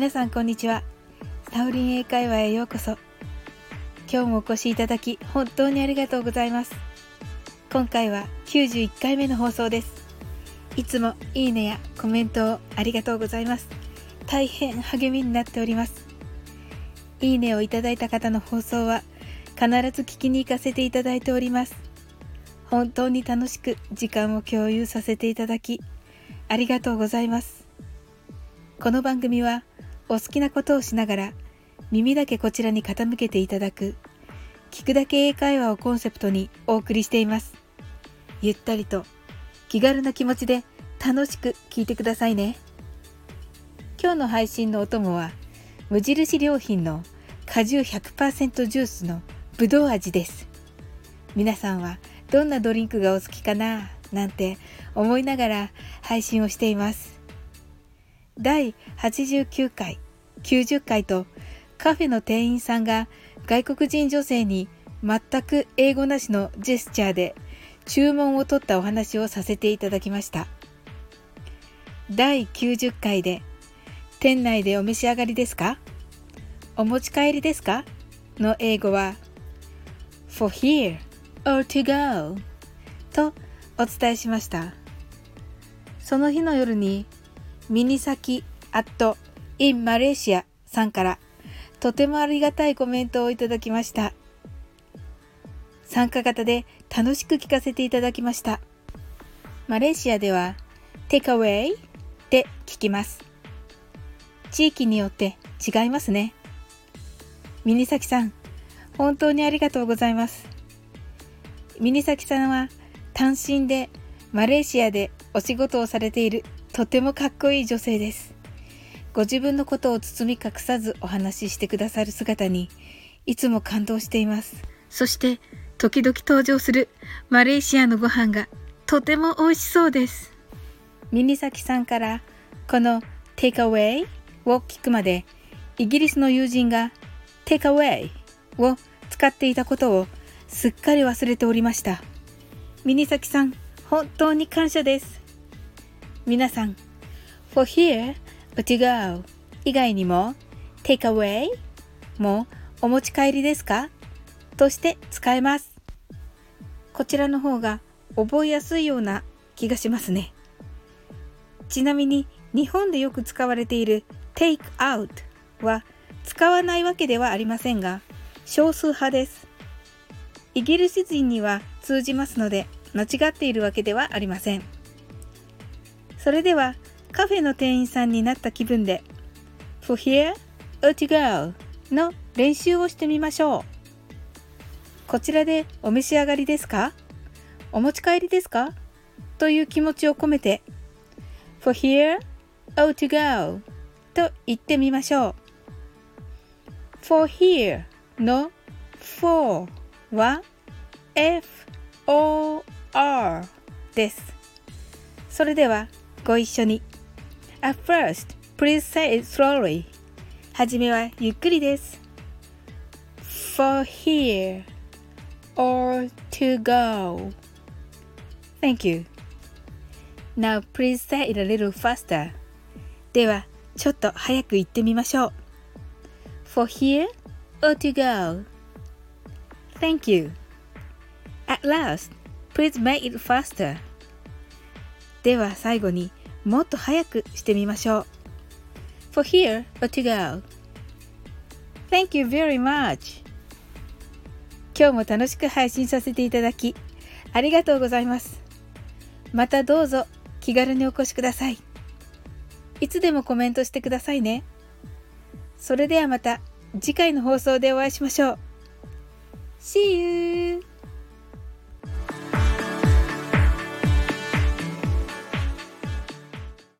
皆さんこんにちは。サウリン英会話へようこそ。今日もお越しいただき本当にありがとうございます。今回は91回目の放送です。いつもいいねやコメントをありがとうございます。大変励みになっております。いいねをいただいた方の放送は必ず聞きに行かせていただいております。本当に楽しく時間を共有させていただきありがとうございます。この番組はお好きなことをしながら耳だけこちらに傾けていただく聞くだけ英会話をコンセプトにお送りしています。ゆったりと気軽な気持ちで楽しく聞いてくださいね。今日の配信のお供は無印良品の果汁100%ジュースのぶどう味です。皆さんはどんなドリンクがお好きかななんて思いながら配信をしています。第89回、90回とカフェの店員さんが外国人女性に全く英語なしのジェスチャーで注文を取ったお話をさせていただきました。第90回で店内でお召し上がりですか？お持ち帰りですか？の英語は for here or to go? とお伝えしました。その日の夜にミニサキアットインマレーシアさんからとてもありがたいコメントをいただきました。参加型で楽しく聞かせていただきました。マレーシアではテイクアウェイで聞きます。地域によって違いますね。ミニサキさん、本当にありがとうございます。ミニサキさんは単身でマレーシアでお仕事をされているとてもかっこいい女性です。ご自分のことを包み隠さずお話ししてくださる姿にいつも感動しています。そして時々登場するマレーシアのご飯がとても美味しそうです。ミニサキさんからこの Take Away を聞くまでイギリスの友人が Take Away を使っていたことをすっかり忘れておりました。ミニサキさん本当に感謝です。皆さん、for here or to go 以外にも take away もお持ち帰りですか？として使えます。こちらの方が覚えやすいような気がしますね。ちなみに日本でよく使われている take out は使わないわけではありませんが少数派です。イギリス人には通じますので間違っているわけではありません。それではカフェの店員さんになった気分で For here or to go の練習をしてみましょう。こちらでお召し上がりですか？お持ち帰りですか？という気持ちを込めて For here or to go と言ってみましょう。For here の for は F-O-R です。それではご一緒に。At first, please say it slowly. はじめはゆっくりです。For here or to go. Thank you. Now please say it a little faster. では、ちょっと早く言ってみましょう。For here or to go. Thank you. At last, please make it faster. では最後にもっと早くしてみましょう。For here or to go? Thank you very much. 今日も楽しく配信させていただきありがとうございます。またどうぞ気軽にお越しください。いつでもコメントしてくださいね。それではまた次回の放送でお会いしましょう。See you!